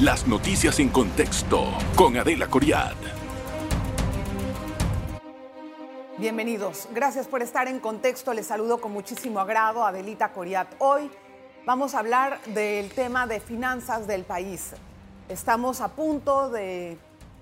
Las noticias en contexto con Adela Coriad. Bienvenidos. Gracias por estar en contexto. Les saludo con muchísimo agrado a Adelita Coriat. Hoy vamos a hablar del tema de finanzas del país. Estamos a punto de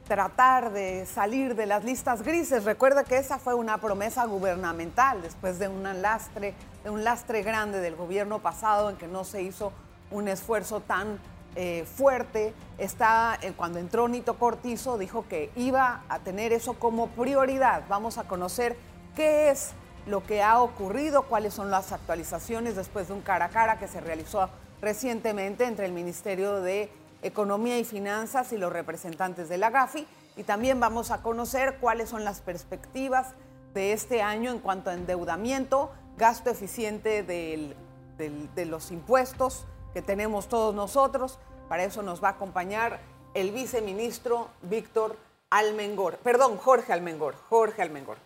tratar de salir de las listas grises. Recuerda que esa fue una promesa gubernamental después de un lastre, de un lastre grande del gobierno pasado en que no se hizo un esfuerzo tan eh, fuerte. Está, eh, cuando entró Nito Cortizo, dijo que iba a tener eso como prioridad. Vamos a conocer qué es lo que ha ocurrido, cuáles son las actualizaciones después de un cara a cara que se realizó recientemente entre el Ministerio de Economía y Finanzas y los representantes de la GAFI. Y también vamos a conocer cuáles son las perspectivas de este año en cuanto a endeudamiento, gasto eficiente de los impuestos que tenemos todos nosotros. Para eso nos va a acompañar el viceministro Víctor Almengor. Perdón, Jorge Almengor. Jorge Almengor.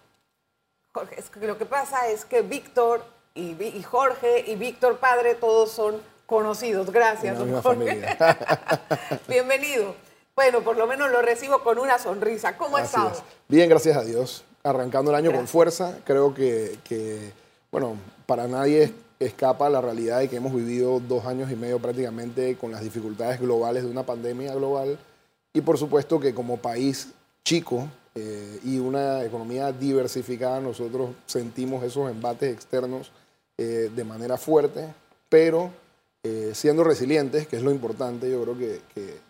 Jorge, es que lo que pasa es que Víctor y, y Jorge y Víctor Padre todos son conocidos. Gracias, Jorge. Bienvenido. Bueno, por lo menos lo recibo con una sonrisa. ¿Cómo ha estado? Bien, gracias a Dios. Arrancando el año con fuerza. Creo que, que, bueno, para nadie escapa la realidad de que hemos vivido dos años y medio prácticamente con las dificultades globales de una pandemia global. Y por supuesto que como país chico eh, y una economía diversificada, nosotros sentimos esos embates externos eh, de manera fuerte, pero eh, siendo resilientes, que es lo importante, yo creo que,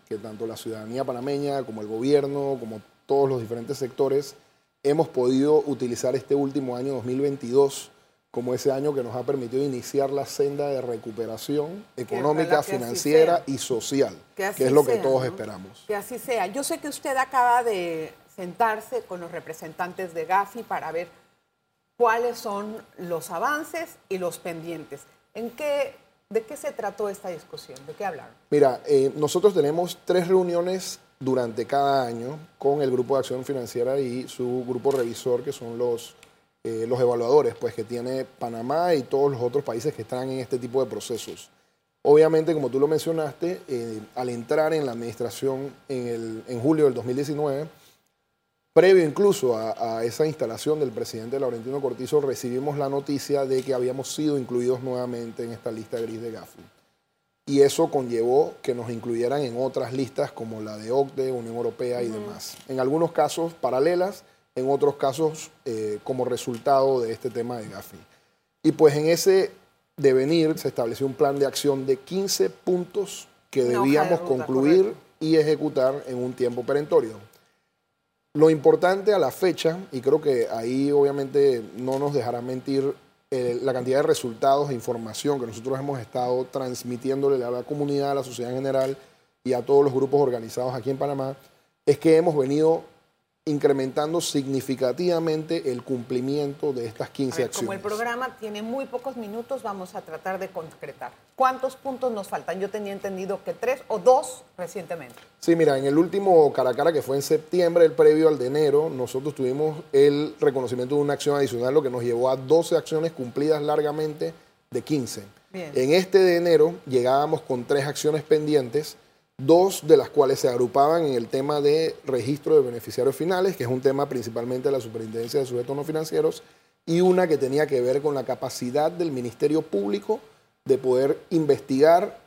que, tanto la ciudadanía panameña como el gobierno, como todos los diferentes sectores, hemos podido utilizar este último año 2022 como ese año que nos ha permitido iniciar la senda de recuperación económica, financiera y social, que, es lo que todos esperamos. Que así sea. Yo sé que usted acaba de sentarse con los representantes de Gafi para ver cuáles son los avances y los pendientes. ¿En qué ¿De qué se trató esta discusión? ¿De qué hablaron? Mira, eh, nosotros tenemos tres reuniones durante cada año con el Grupo de Acción Financiera y su grupo revisor, que son los, eh, los evaluadores pues, que tiene Panamá y todos los otros países que están en este tipo de procesos. Obviamente, como tú lo mencionaste, eh, al entrar en la administración en, el, en julio del 2019, Previo incluso a, esa instalación del presidente Laurentino Cortizo, recibimos la noticia de que habíamos sido incluidos nuevamente en esta lista gris de Gafi. Y eso conllevó que nos incluyeran en otras listas como la de OCDE, Unión Europea y demás. En algunos casos paralelas, en otros casos eh, como resultado de este tema de Gafi. Y pues en ese devenir se estableció un plan de acción de 15 puntos que debíamos concluir y ejecutar en un tiempo perentorio. Lo importante a la fecha, y creo que ahí obviamente no nos dejará mentir eh, la cantidad de resultados e información que nosotros hemos estado transmitiéndole a la comunidad, a la sociedad en general y a todos los grupos organizados aquí en Panamá, es que hemos venido incrementando significativamente el cumplimiento de estas 15 acciones. Como el programa tiene muy pocos minutos, vamos a tratar de concretar. ¿Cuántos puntos nos faltan? Yo tenía entendido que tres o dos recientemente. Sí, mira, en el último cara a cara que fue en septiembre, el previo al de enero, nosotros tuvimos el reconocimiento de una acción adicional, lo que nos llevó a 12 acciones cumplidas largamente de 15. En este de enero llegábamos con tres acciones pendientes dos de las cuales se agrupaban en el tema de registro de beneficiarios finales, que es un tema principalmente de la Superintendencia de Sujetos No Financieros, y una que tenía que ver con la capacidad del Ministerio Público de poder investigar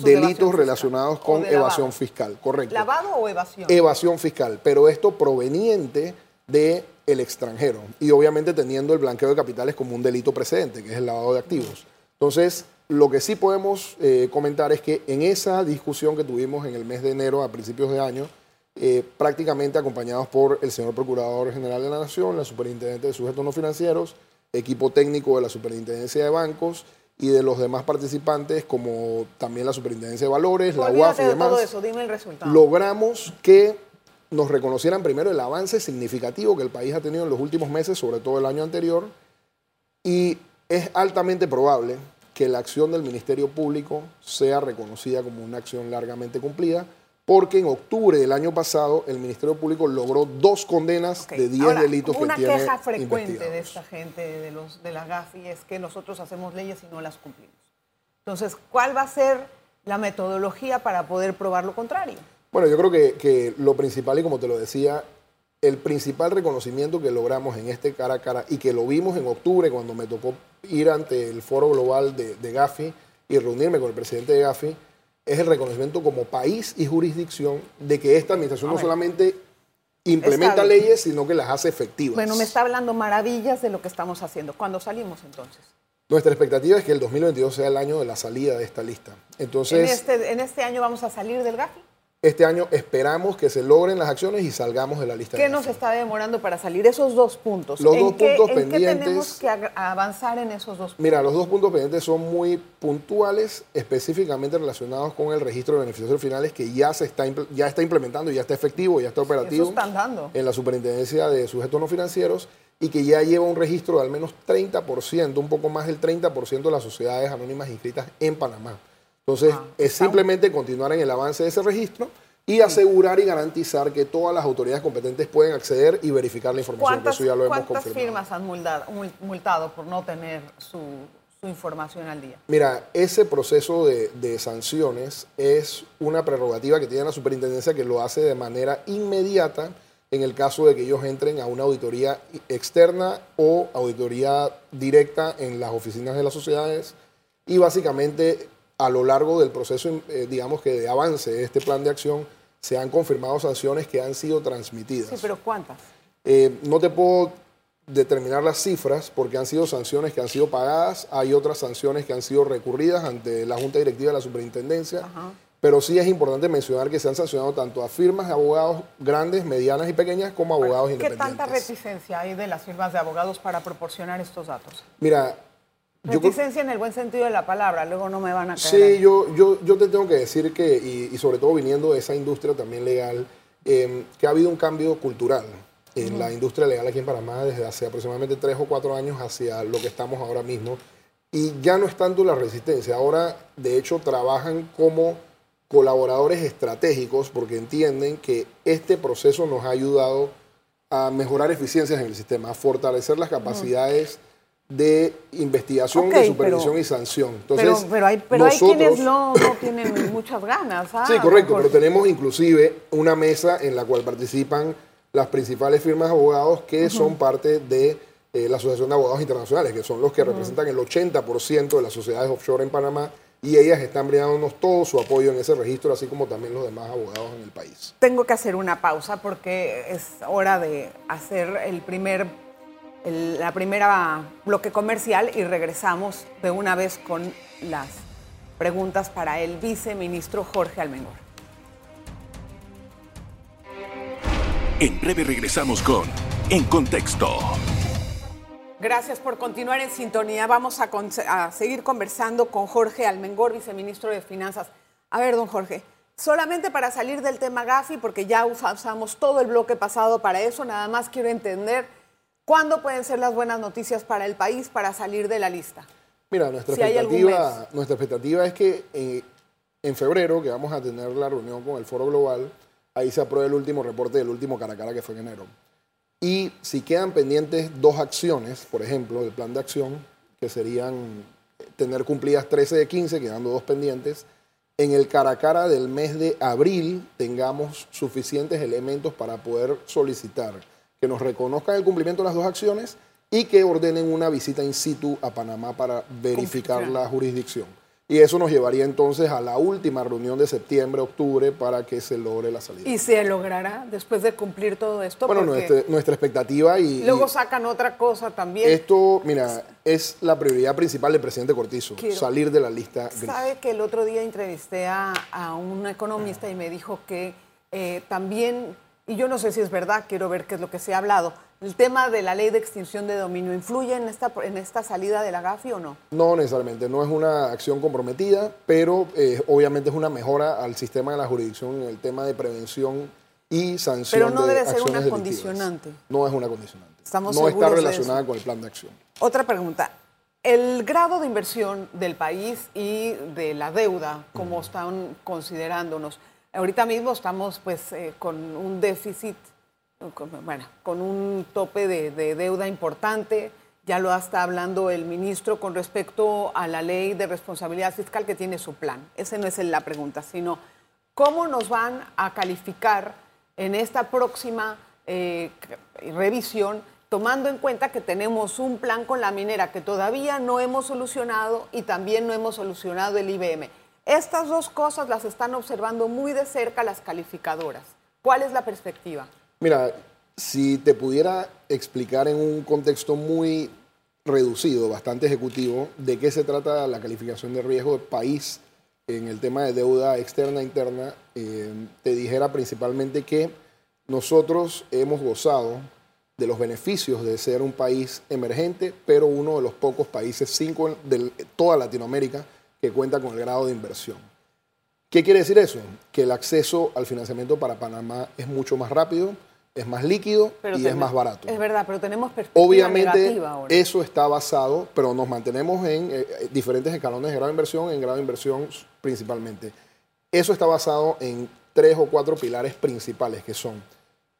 delitos relacionados con evasión fiscal, correcto. ¿Lavado o evasión? Evasión fiscal, pero esto proveniente del el extranjero y obviamente teniendo el blanqueo de capitales como un delito precedente, que es el lavado de activos. Entonces, lo que sí podemos eh, comentar es que en esa discusión que tuvimos en el mes de enero, a principios de año, eh, prácticamente acompañados por el señor Procurador General de la Nación, la Superintendente de Sujetos No Financieros, equipo técnico de la Superintendencia de Bancos y de los demás participantes, como también la Superintendencia de Valores, la UAF y demás, todo eso, dime el resultado. logramos que nos reconocieran primero el avance significativo que el país ha tenido en los últimos meses, sobre todo el año anterior, y es altamente probable que la acción del Ministerio Público sea reconocida como una acción largamente cumplida, porque en octubre del año pasado el Ministerio Público logró dos condenas de 10 delitos que tiene Una queja frecuente de esta gente, de, los, de la GAFI, es que nosotros hacemos leyes y no las cumplimos. Entonces, ¿cuál va a ser la metodología para poder probar lo contrario. Bueno, yo creo que, que lo principal, y como te lo decía, el principal reconocimiento que logramos en este cara a cara y que lo vimos en octubre cuando me tocó ir ante el foro global de, de Gafi y reunirme con el presidente de Gafi, es el reconocimiento como país y jurisdicción de que esta administración no solamente implementa leyes, sino que las hace efectivas. Bueno, me está hablando maravillas de lo que estamos haciendo. ¿Cuándo salimos entonces? Nuestra expectativa es que el 2022 sea el año de la salida de esta lista. Entonces, ¿En este, en este año vamos a salir del GAFI? Este año esperamos que se logren las acciones y salgamos de la lista. ¿Qué nos está demorando para salir? Esos dos puntos. Los dos puntos ¿en pendientes. qué tenemos que avanzar en esos dos puntos? Mira, los dos puntos pendientes son muy puntuales, específicamente relacionados con el registro de beneficiarios finales que ya se está ya está implementando, ya está efectivo, ya está operativo. Eso están dando. En la Superintendencia de Sujetos No Financieros y que ya lleva un registro de al menos 30%, un poco más del 30% de las sociedades anónimas inscritas en Panamá. Entonces, ah, es simplemente continuar en el avance de ese registro y asegurar y garantizar que todas las autoridades competentes pueden acceder y verificar la información. Que eso ya lo hemos ¿Cuántas firmas han multado, por no tener su, información al día? Mira, ese proceso de, de, sanciones es una prerrogativa que tiene la superintendencia que lo hace de manera inmediata en el caso de que ellos entren a una auditoría externa o auditoría directa en las oficinas de las sociedades y básicamente a lo largo del proceso, eh, digamos que de avance de este plan de acción, se han confirmado sanciones que han sido transmitidas. Sí, pero ¿cuántas? Eh, no te puedo determinar las cifras porque han sido sanciones que han sido pagadas, hay otras sanciones que han sido recurridas ante la Junta Directiva de la Superintendencia, pero sí es importante mencionar que se han sancionado tanto a firmas de abogados grandes, medianas y pequeñas como abogados independientes. ¿Qué tanta reticencia hay de las firmas de abogados para proporcionar estos datos? Mira, Reticencia en el buen sentido de la palabra, luego no me van a caer. Sí, yo, yo, yo te tengo que decir que, y, sobre todo viniendo de esa industria también legal, em, que ha habido un cambio cultural en la industria legal aquí en Panamá desde hace aproximadamente tres o cuatro años hacia lo que estamos ahora mismo. Y ya no es tanto la resistencia, ahora de hecho trabajan como colaboradores estratégicos porque entienden que este proceso nos ha ayudado a mejorar eficiencias en el sistema, a fortalecer las capacidades de investigación, de supervisión y sanción. Entonces, pero, hay, quienes no, tienen muchas ganas. ¿ah? Sí, correcto, pero tenemos inclusive una mesa en la cual participan las principales firmas de abogados que son parte de eh, la Asociación de Abogados Internacionales, que son los que representan el 80% de las sociedades offshore en Panamá y ellas están brindándonos todo su apoyo en ese registro, así como también los demás abogados en el país. Tengo que hacer una pausa porque es hora de hacer el primer la primera bloque comercial y regresamos de una vez con las preguntas para el viceministro Jorge Almengor. En breve regresamos con En Contexto. Gracias por continuar en sintonía. Vamos a, a, seguir conversando con Jorge Almengor, viceministro de Finanzas. A ver, don Jorge, solamente para salir del tema Gafi, porque ya usamos todo el bloque pasado para eso, nada más quiero entender ¿Cuándo pueden ser las buenas noticias para el país para salir de la lista? Mira, nuestra, expectativa, nuestra expectativa es que eh, en febrero, que vamos a tener la reunión con el Foro Global, ahí se apruebe el último reporte del último cara a cara que fue en enero. Y si quedan pendientes dos acciones, por ejemplo, del plan de acción, que serían tener cumplidas 13 de 15, quedando dos pendientes, en el cara a cara del mes de abril tengamos suficientes elementos para poder solicitar que nos reconozcan el cumplimiento de las dos acciones y que ordenen una visita in situ a Panamá para verificar la jurisdicción. Y eso nos llevaría entonces a la última reunión de septiembre, octubre, para que se logre la salida. ¿Y se logrará después de cumplir todo esto? Bueno, nuestra, expectativa y... Luego sacan otra cosa también. Esto, mira, es la prioridad principal del presidente Cortizo, salir de la lista gris. Sabe que el otro día entrevisté a, un economista y me dijo que eh, también y yo no sé si es verdad, quiero ver qué es lo que se ha hablado. ¿El tema de la ley de extinción de dominio influye en esta, en esta salida de la GAFI o no? No necesariamente, no es una acción comprometida, pero eh, obviamente es una mejora al sistema de la jurisdicción en el tema de prevención y sanción. Pero no debe ser una condicionante. No es una condicionante. Estamos no está relacionada con el plan de acción. Otra pregunta. El grado de inversión del país y de la deuda, como están considerándonos, Ahorita mismo estamos pues eh, con un déficit, bueno, con un tope de, deuda importante. ya lo está hablando el ministro con respecto a la ley de responsabilidad fiscal que tiene su plan. Esa no es la pregunta, sino cómo nos van a calificar en esta próxima eh, revisión, tomando en cuenta que tenemos un plan con la minera que todavía no hemos solucionado y también no hemos solucionado el IBM. Estas dos cosas las están observando muy de cerca las calificadoras. ¿Cuál es la perspectiva? Mira, si te pudiera explicar en un contexto muy reducido, bastante ejecutivo, de qué se trata la calificación de riesgo de país en el tema de deuda externa e interna, eh, te dijera principalmente que nosotros hemos gozado de los beneficios de ser un país emergente, pero uno de los pocos países, cinco de toda Latinoamérica, que cuenta con el grado de inversión. ¿Qué quiere decir eso? Que el acceso al financiamiento para Panamá es mucho más rápido, es más líquido y es más barato. Es verdad, pero tenemos perspectiva Obviamente, eso está basado, pero nos mantenemos en eh, eh, diferentes escalones de grado de inversión, en grado de inversión principalmente. Eso está basado en tres o cuatro pilares principales, que son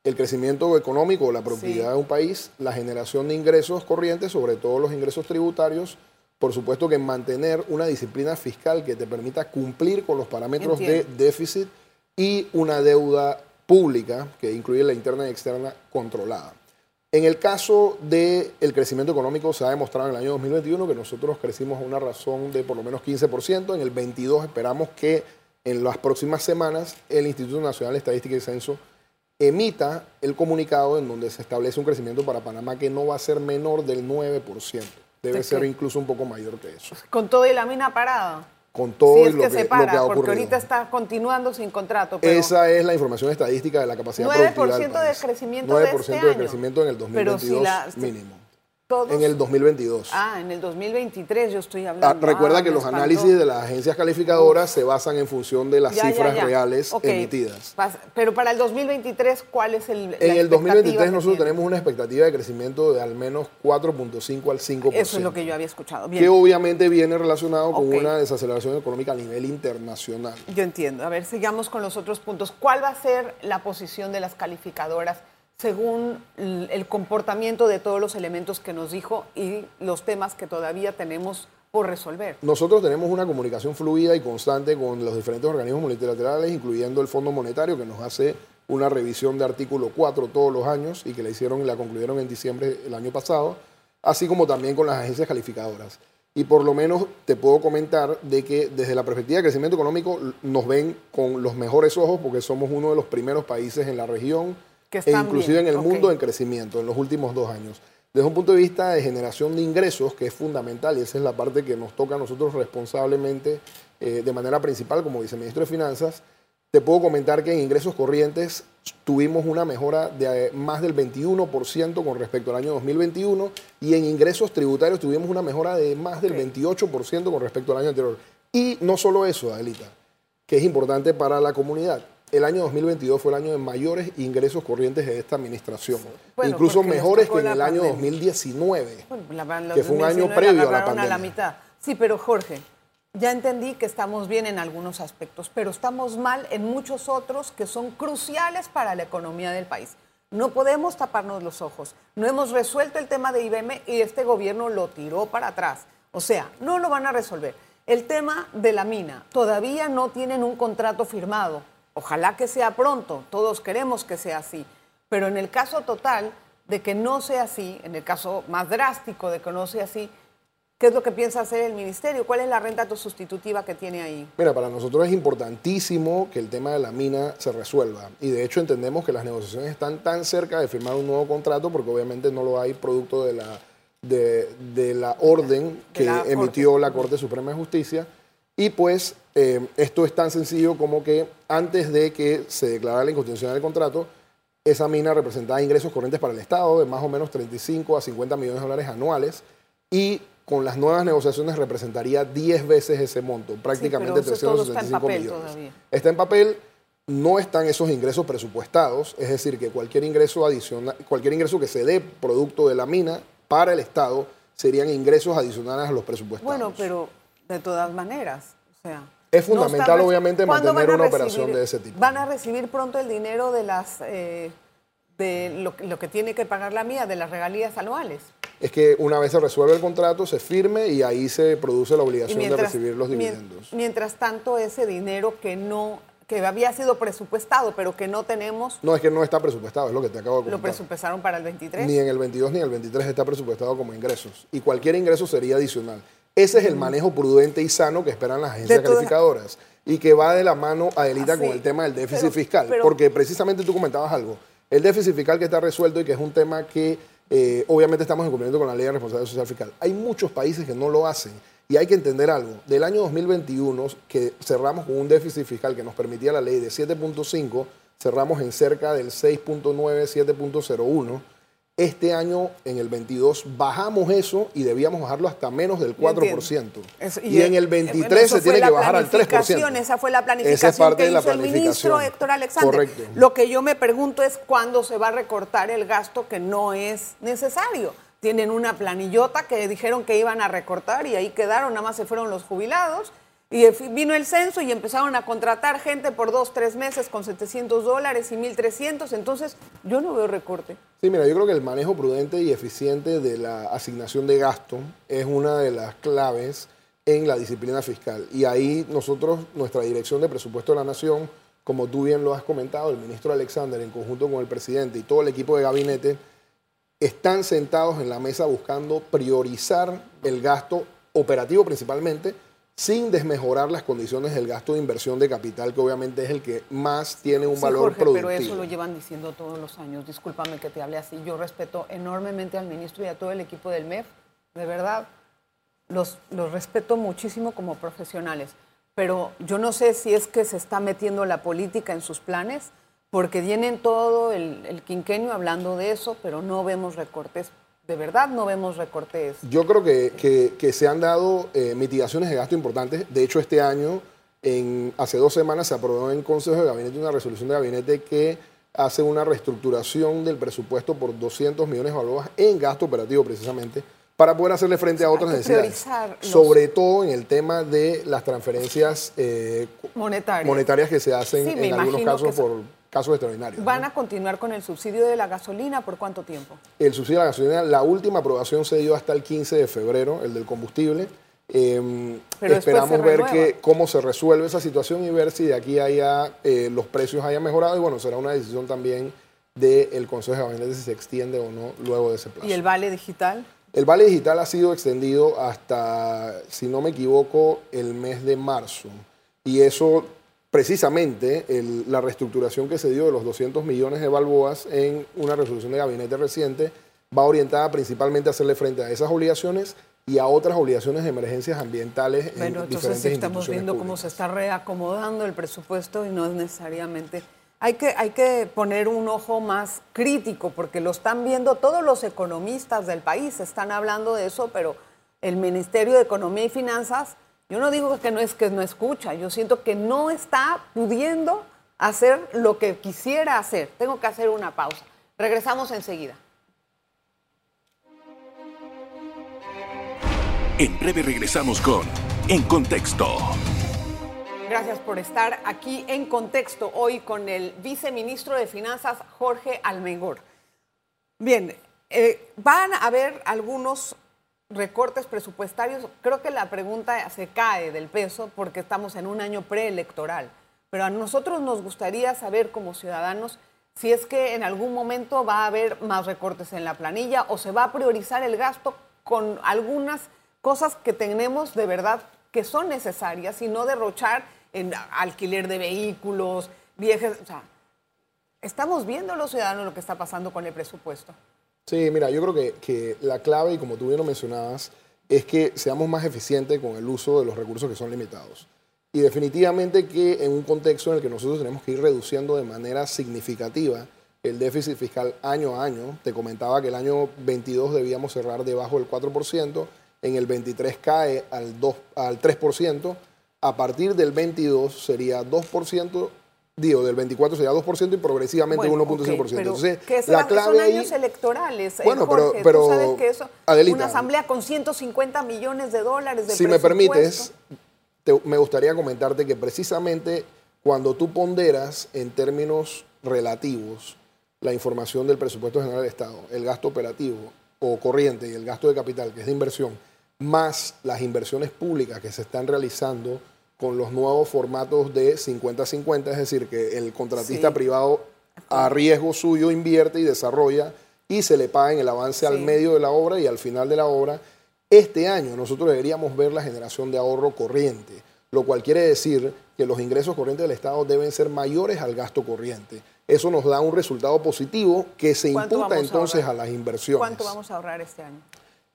el crecimiento económico la propiedad de un país, la generación de ingresos corrientes, sobre todo los ingresos tributarios, por supuesto que mantener una disciplina fiscal que te permita cumplir con los parámetros de déficit y una deuda pública, que incluye la interna y externa, controlada. En el caso del crecimiento económico, se ha demostrado en el año 2021 que nosotros crecimos a una razón de por lo menos 15%. En el 22 esperamos que en las próximas semanas el Instituto Nacional de Estadística y Censo emita el comunicado en donde se establece un crecimiento para Panamá que no va a ser menor del 9%. Debe ser incluso un poco mayor que eso. Con todo y la mina parada con todo lo, que, se para, Porque ahorita está continuando sin contrato. Esa es la información estadística de la capacidad 9 productiva del de crecimiento 9% de, este de crecimiento en el 2022 mínimo. En el 2022. Ah, en el 2023 yo estoy hablando. Ah, recuerda ah, que los análisis de las agencias calificadoras se basan en función de las cifras reales emitidas. Pero para el 2023, ¿cuál es el En el 2023 nosotros tenemos una expectativa de crecimiento de al menos 4.5 al 5%. Eso es lo que yo había escuchado. Que obviamente viene relacionado con una desaceleración económica a nivel internacional. Yo entiendo. A ver, sigamos con los otros puntos. ¿Cuál va a ser la posición de las calificadoras? Según el comportamiento de todos los elementos que nos dijo y los temas que todavía tenemos por resolver. Nosotros tenemos una comunicación fluida y constante con los diferentes organismos multilaterales, incluyendo el Fondo Monetario, que nos hace una revisión de artículo 4 todos los años y que la hicieron y la concluyeron en diciembre del año pasado, así como también con las agencias calificadoras. Y por lo menos te puedo comentar de que desde la perspectiva de crecimiento económico nos ven con los mejores ojos porque somos uno de los primeros países en la región e inclusive en el mundo en crecimiento en los últimos dos años. Desde un punto de vista de generación de ingresos, que es fundamental, y esa es la parte que nos toca a nosotros responsablemente eh, de manera principal como viceministro de Finanzas, te puedo comentar que en ingresos corrientes tuvimos una mejora de eh, más del 21% con respecto al año 2021 y en ingresos tributarios tuvimos una mejora de más del 28% con respecto al año anterior. Y no solo eso, Adelita, que es importante para la comunidad el año 2022 fue el año de mayores ingresos corrientes de esta administración, incluso mejores que en el año 2019, que fue un año previo a la pandemia. la mitad. Sí, pero Jorge, ya entendí que estamos bien en algunos aspectos, pero estamos mal en muchos otros que son cruciales para la economía del país. No podemos taparnos los ojos. No hemos resuelto el tema de IBM y este gobierno lo tiró para atrás. O sea, no lo van a resolver. El tema de la mina, todavía no tienen un contrato firmado Ojalá que sea pronto, todos queremos que sea así, pero en el caso total de que no sea así, en el caso más drástico de que no sea así, ¿qué es lo que piensa hacer el ministerio? ¿Cuál es la renta sustitutiva que tiene ahí? Mira, para nosotros es importantísimo que el tema de la mina se resuelva y de hecho entendemos que las negociaciones están tan cerca de firmar un nuevo contrato porque obviamente no lo hay producto de la, de, la orden que emitió la Corte Suprema de Justicia y pues eh, esto es tan sencillo como que antes de que se declarara la inconstitucionalidad del contrato, esa mina representaba ingresos corrientes para el Estado de más o menos 35 a 50 millones de dólares anuales y con las nuevas negociaciones representaría 10 veces ese monto, prácticamente 365 millones. Está en papel, no están esos ingresos presupuestados, es decir, que cualquier ingreso adicional, cualquier ingreso que se dé producto de la mina para el Estado serían ingresos adicionales a los presupuestados. Bueno, pero de todas maneras. O sea, es fundamental, obviamente, mantener una operación de ese tipo. ¿Van a recibir pronto el dinero de las eh, de lo, que tiene que pagar la mía, de las regalías anuales? es que una vez se resuelve el contrato, se firme y ahí se produce la obligación de recibir los dividendos. Mientras tanto, ese dinero que no que había sido presupuestado, pero que no tenemos, No, es que no está presupuestado, es lo que te acabo de lo comentar. presupuestaron para el 23. Ni en el 22 ni en el 23 está presupuestado como ingresos. Y cualquier ingreso sería adicional. Ese es el manejo prudente y sano que esperan las agencias todas- calificadoras. Y que va de la mano, Adelita, con el tema del déficit Pero- fiscal. pero- porque precisamente tú comentabas algo. El déficit fiscal que está resuelto y que es un tema que eh, obviamente estamos en cumplimiento con la ley de responsabilidad social fiscal. Hay muchos países que no lo hacen. Y hay que entender algo. Del año 2021, que cerramos con un déficit fiscal que nos permitía la ley de 7.5, cerramos en cerca del 6.9, 7.01. Este año, en el 22, bajamos eso y debíamos bajarlo hasta menos del 4%. Eso- y, en el eh, 23 bueno, eso se tiene que bajar al 3%. planificación, Esa fue la planificación Esa es parte que de la hizo el ministro. Héctor Alexander. Correcto. Lo que yo me pregunto es cuándo se va a recortar el gasto que no es necesario. Tienen una planillota que dijeron que iban a recortar y ahí quedaron, nada más se fueron los jubilados. Y vino el censo y empezaron a contratar gente por dos, tres meses con 700 dólares y 1.300. Entonces, yo no veo recorte. Sí, mira, yo creo que el manejo prudente y eficiente de la asignación de gasto es una de las claves en la disciplina fiscal. Y ahí nosotros, nuestra Dirección de Presupuesto de la Nación, como tú bien lo has comentado, el ministro Alexander, en conjunto con el presidente y todo el equipo de gabinete, están sentados en la mesa buscando priorizar el gasto operativo principalmente, sin desmejorar las condiciones del gasto de inversión de capital, que obviamente es el que más tiene un Sí, valor Jorge, productivo. pero eso lo llevan diciendo todos los años. Discúlpame que te hable así. Yo respeto enormemente al ministro y a todo el equipo del MEF. De verdad, los, los respeto muchísimo como profesionales. Pero yo no sé si es que se está metiendo la política en sus planes, porque vienen todo el, el quinquenio hablando de eso, pero no vemos recortes. De verdad, no vemos recortes. Yo creo que, que- que se han dado eh, mitigaciones de gasto importantes. De hecho, este año, en, hace dos semanas, se aprobó en Consejo de Gabinete una resolución de gabinete que hace una reestructuración del presupuesto por 200 millones de balboas en gasto operativo, precisamente, para poder hacerle frente a otras necesidades. los- Sobre todo en el tema de las transferencias eh, Monetarias. monetarias que se hacen Sí, en algunos casos que por casos extraordinarios. ¿Van ¿no? a continuar con el subsidio de la gasolina por cuánto tiempo? El subsidio a la gasolina, la última aprobación se dio hasta el 15 de febrero, el del combustible. Eh, después esperamos ver que, cómo se resuelve esa situación y ver si de aquí haya eh, los precios hayan mejorado. Y bueno, será una decisión también del Consejo de Gabinete si se extiende o no luego de ese plazo. ¿Y el vale digital? El vale digital ha sido extendido hasta, si no me equivoco, el mes de marzo. Y eso, precisamente, el- la reestructuración que se dio de los 200 millones de balboas en una resolución de gabinete reciente va orientada principalmente a hacerle frente a esas obligaciones y a otras obligaciones de emergencias ambientales en Bueno, entonces diferentes sí estamos viendo cómo se está reacomodando el presupuesto y no es necesariamente... Hay que, hay que poner un ojo más crítico porque lo están viendo todos los economistas del país, están hablando de eso, pero el Ministerio de Economía y Finanzas, yo no digo que no es que no escucha, yo siento que no está pudiendo hacer lo que quisiera hacer. Tengo que hacer una pausa. Regresamos enseguida. En breve regresamos con En Contexto. Gracias por estar aquí en contexto hoy con el viceministro de Finanzas, Jorge Almengor. Bien, eh, van a haber algunos recortes presupuestarios. Creo que la pregunta se cae del peso porque estamos en un año preelectoral. Pero a nosotros nos gustaría saber como ciudadanos si es que en algún momento va a haber más recortes en la planilla o se va a priorizar el gasto con algunas cosas que tenemos de verdad que son necesarias y no derrochar en alquiler de vehículos, viajes. O sea, estamos viendo los ciudadanos lo que está pasando con el presupuesto. Sí, mira, yo creo que, que la clave, y como tú bien lo mencionabas, es que seamos más eficientes con el uso de los recursos que son limitados. Y definitivamente que en un contexto en el que nosotros tenemos que ir reduciendo de manera significativa el déficit fiscal año a año, te comentaba que el año 22 debíamos cerrar debajo del 4%, en el 23 cae al, 2, al 3%, a partir del 22 sería 2%, digo, del 24 sería 2% y progresivamente Bueno, 1.5%. ok, pero Entonces, que la clave son ahí... años electorales, eh, Bueno, pero- Jorge. pero, Tú sabes que eso, Adelita, una asamblea con 150 millones de dólares de si me permites, te- me gustaría comentarte que precisamente cuando tú ponderas en términos relativos la información del presupuesto general del Estado, el gasto operativo o corriente y el gasto de capital, que es de inversión, más las inversiones públicas que se están realizando con los nuevos formatos de 50-50, es decir, que el contratista Sí. privado a riesgo suyo invierte y desarrolla y se le paga en el avance al medio de la obra y al final de la obra. Este año nosotros deberíamos ver la generación de ahorro corriente, lo cual quiere decir que los ingresos corrientes del Estado deben ser mayores al gasto corriente. Eso nos da un resultado positivo que se ¿Cuánto imputa a entonces a, ahorrar? las inversiones. ¿Cuánto vamos a ahorrar este año?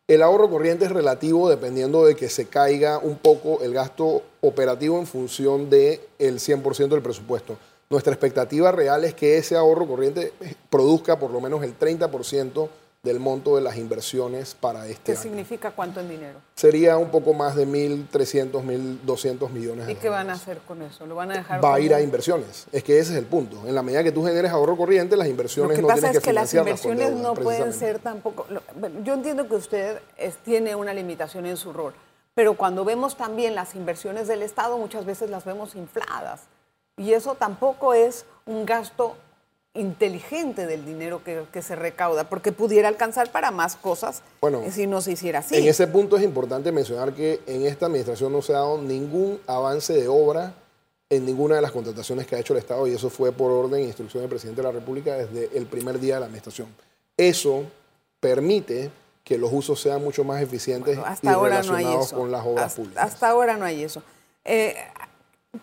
El ahorro corriente es relativo dependiendo de que se caiga un poco el gasto operativo en función del el 100% del presupuesto. Nuestra expectativa real es que ese ahorro corriente produzca por lo menos el 30% del monto de las inversiones para este ¿Qué año. significa cuánto en dinero? Sería un poco más de 1.300, 1.200 millones de ¿Y qué van a hacer con eso? ¿Lo van a dejar Va a ir a inversiones. Es que ese es el punto. En la medida que tú generes ahorro corriente, las Lo inversiones que no pasa tienes es que que las financiarlas con inversiones deuda, no pueden ser tampoco... lo- yo entiendo que usted es- tiene una limitación en su rol, pero cuando vemos también las inversiones del Estado, muchas veces las vemos infladas. Y eso tampoco es un gasto inteligente del dinero que, que se recauda, porque pudiera alcanzar para más cosas Bueno, eh, si no se hiciera así. En ese punto es importante mencionar que en esta administración no se ha dado ningún avance de obra en ninguna de las contrataciones que ha hecho el Estado y eso fue por orden e instrucción del presidente de la República desde el primer día de la administración. Eso permite que los usos sean mucho más eficientes Bueno, y hasta ahora no hay relacionados eso. con las obras hasta, públicas. hasta ahora no hay eso. Eh,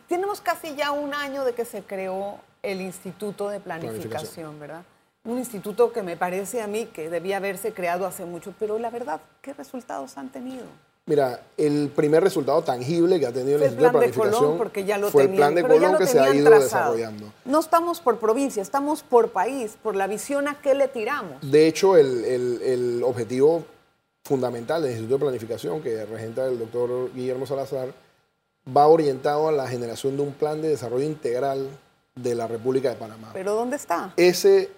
tenemos casi ya un año de que se creó el Instituto de Planificación, Planificación. ¿verdad? Un instituto que me parece a mí que debía haberse creado hace mucho, pero la verdad, ¿qué resultados han tenido? Mira, el primer resultado tangible que ha tenido el Fue el Instituto plan de de Planificación Colón, porque ya lo fue tenían, el plan de Colón que se ha ido trazado. desarrollando. No estamos por provincia, estamos por país, por la visión a qué le tiramos. De hecho, el, el- el objetivo fundamental del Instituto de Planificación, que regenta el doctor Guillermo Salazar, va orientado a la generación de un plan de desarrollo integral de la República de Panamá. Pero ¿dónde está? Ese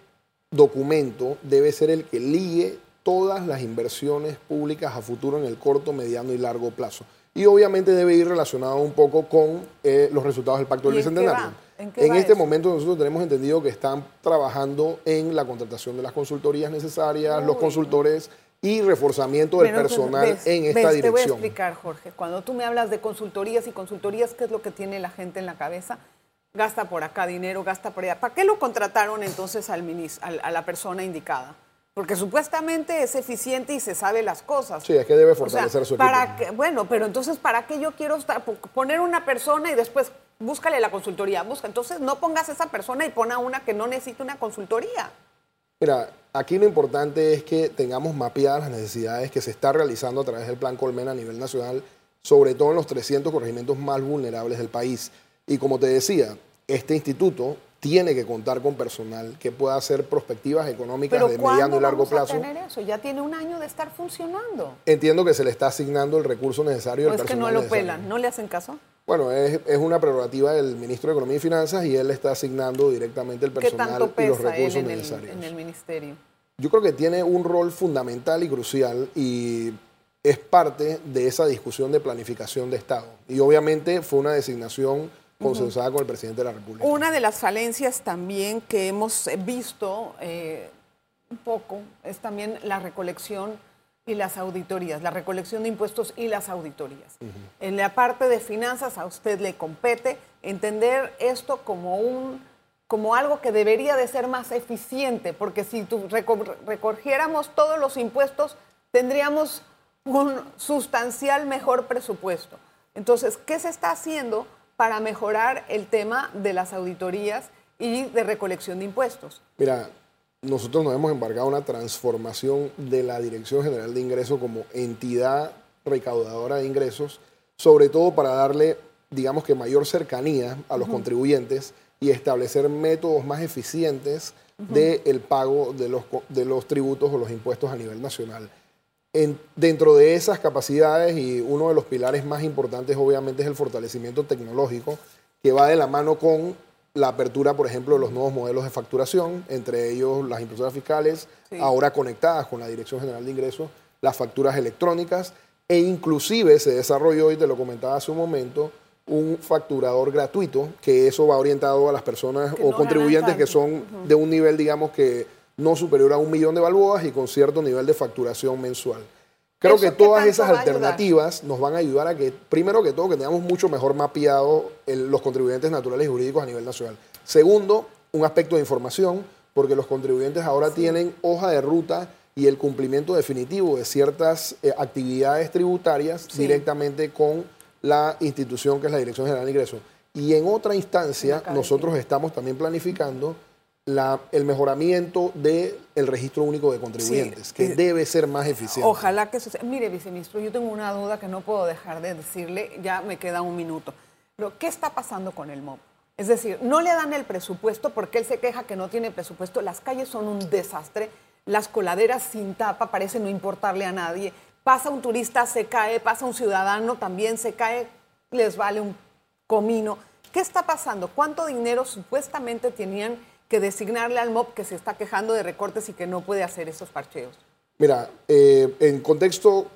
documento debe ser el que ligue todas las inversiones públicas a futuro en el corto, mediano y largo plazo. Y obviamente debe ir relacionado un poco con eh, los resultados del Pacto del ¿Y en Bicentenario. ¿En va este eso? momento nosotros tenemos entendido que están trabajando en la contratación de las consultorías necesarias, los consultores y reforzamiento del personal ves, en esta ves, Te voy a dirección. explicar, Jorge. Cuando tú me hablas de consultorías y consultorías, ¿qué es lo que tiene la gente en la cabeza? Gasta por acá dinero, gasta por allá. ¿Para qué lo contrataron entonces al minis- al- a la persona indicada? Porque supuestamente es eficiente y se sabe las cosas. Sí, es que debe O sea, fortalecer su para equipo. que- bueno, pero entonces, ¿para qué yo quiero estar, poner una persona y después búscale la consultoría? Busca. Entonces, no pongas esa persona y pon a una que no necesita una consultoría. Mira, aquí lo importante es que tengamos mapeadas las necesidades que se está realizando a través del Plan Colmena a nivel nacional, sobre todo en los 300 corregimientos más vulnerables del país. Y como te decía, este instituto tiene que contar con personal que pueda hacer prospectivas económicas Pero de mediano ¿cuándo y largo vamos plazo. a tener eso? Ya tiene un año de estar funcionando. Entiendo que se le está asignando el recurso necesario. ¿O el es que no lo necesario. pelan? ¿No le hacen caso? Bueno, es, es una prerrogativa del ministro de Economía y Finanzas y él le está asignando directamente el ¿Qué personal y los pesa él recursos en el, necesarios. en el ministerio? Yo creo que tiene un rol fundamental y crucial y es parte de esa discusión de planificación de Estado. Y obviamente fue una designación consensuada con el presidente de la República. Una de las falencias también que hemos visto eh, un poco es también la recolección y las auditorías, la recolección de impuestos y las auditorías. En la parte de finanzas a usted le compete entender esto como un como algo que debería de ser más eficiente, porque si tu- reco- recogiéramos todos los impuestos, tendríamos un sustancial mejor presupuesto. Entonces, ¿qué se está haciendo para mejorar el tema de las auditorías y de recolección de impuestos? Mira, nosotros nos hemos embarcado una transformación de la Dirección General de Ingresos como entidad recaudadora de ingresos, sobre todo para darle, digamos que mayor cercanía a los contribuyentes y establecer métodos más eficientes del pago de los, co- de los tributos o los impuestos a nivel nacional. En- dentro de esas capacidades y uno de los pilares más importantes obviamente es el fortalecimiento tecnológico que va de la mano con la apertura, por ejemplo, de los nuevos modelos de facturación, entre ellos las impresoras fiscales, Sí. ahora conectadas con la Dirección General de Ingresos, las facturas electrónicas e inclusive se desarrolló, y te lo comentaba hace un momento, un facturador gratuito, que eso va orientado a las personas Que o no contribuyentes que son de un nivel, digamos que no superior a un millón de balboas y con cierto nivel de facturación mensual. Creo que todas esas alternativas nos van a ayudar a que, primero que todo, que tengamos mucho mejor mapeado los contribuyentes naturales y jurídicos a nivel nacional. Segundo, un aspecto de información, porque los contribuyentes ahora tienen hoja de ruta y el cumplimiento definitivo de ciertas eh, actividades tributarias directamente con la institución que es la Dirección General de Ingresos. Y en otra instancia, nosotros estamos también planificando el mejoramiento del registro único de contribuyentes, que debe ser más eficiente. Ojalá que suceda. Mire, viceministro, yo tengo una duda que no puedo dejar de decirle, ya me queda un minuto. Pero, ¿qué está pasando con el MOB? Es decir, no le dan el presupuesto porque él se queja que no tiene presupuesto. Las calles son un desastre, las coladeras sin tapa parecen no importarle a nadie. Pasa un turista, se cae, pasa un ciudadano, también se cae, les vale un comino. ¿Qué está pasando? ¿Cuánto dinero supuestamente tenían que designarle al MOB que se está quejando de recortes y que no puede hacer esos parcheos? Mira, eh, en contexto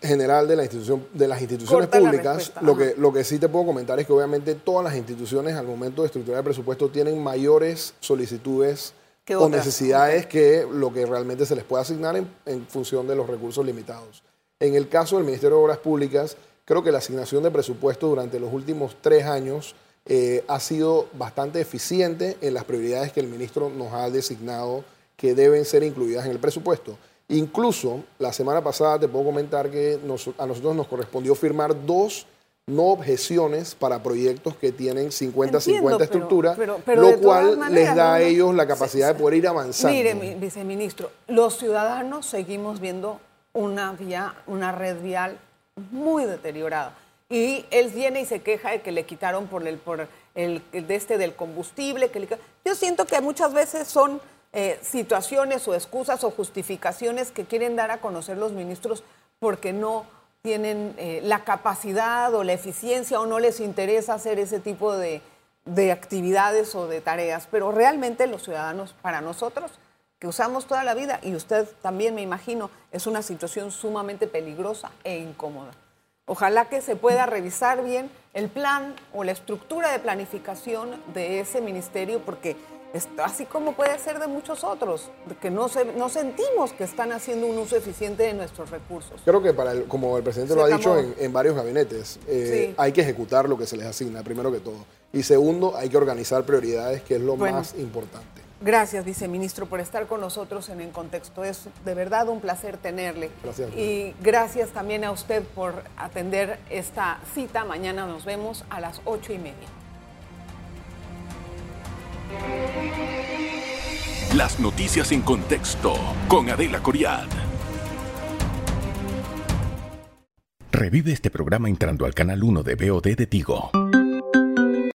general de, la institución, de las instituciones públicas, lo que, lo que sí te puedo comentar es que obviamente todas las instituciones al momento de estructurar el presupuesto tienen mayores solicitudes o necesidades que lo que realmente se les puede asignar en, en, función de los recursos limitados. En el caso del Ministerio de Obras Públicas, creo que la asignación de presupuesto durante los últimos tres años eh, ha sido bastante eficiente en las prioridades que el ministro nos ha designado que deben ser incluidas en el presupuesto. Incluso la semana pasada te puedo comentar que a nosotros nos correspondió firmar dos no objeciones para proyectos que tienen 50-50 estructura, lo cual les da a ellos la capacidad de poder ir avanzando. Mire, viceministro, los ciudadanos seguimos viendo una vía, una red vial muy deteriorada y él viene y se queja de que le quitaron por el, por el, de este del combustible. Que yo siento que muchas veces son eh, situaciones o excusas o justificaciones que quieren dar a conocer los ministros porque no tienen eh, la capacidad o la eficiencia o no les interesa hacer ese tipo de, de actividades o de tareas. Pero realmente los ciudadanos, para nosotros, que usamos toda la vida, y usted también me imagino, es una situación sumamente peligrosa e incómoda. Ojalá que se pueda revisar bien el plan o la estructura de planificación de ese ministerio, porque así como puede ser de muchos otros, que no, no sentimos que están haciendo un uso eficiente de nuestros recursos. Creo que, para como el presidente lo ha dicho en, varios gabinetes, eh, hay que ejecutar lo que se les asigna, primero que todo. Y segundo, hay que organizar prioridades, que es lo más importante. Gracias, viceministro, por estar con nosotros en el contexto. Es de verdad un placer tenerle. Gracias. Y gracias también a usted por atender esta cita. Mañana nos vemos a las ocho y media. Las noticias en contexto con Adela Coriad. Revive este programa entrando al canal 1 de BOD de Tigo.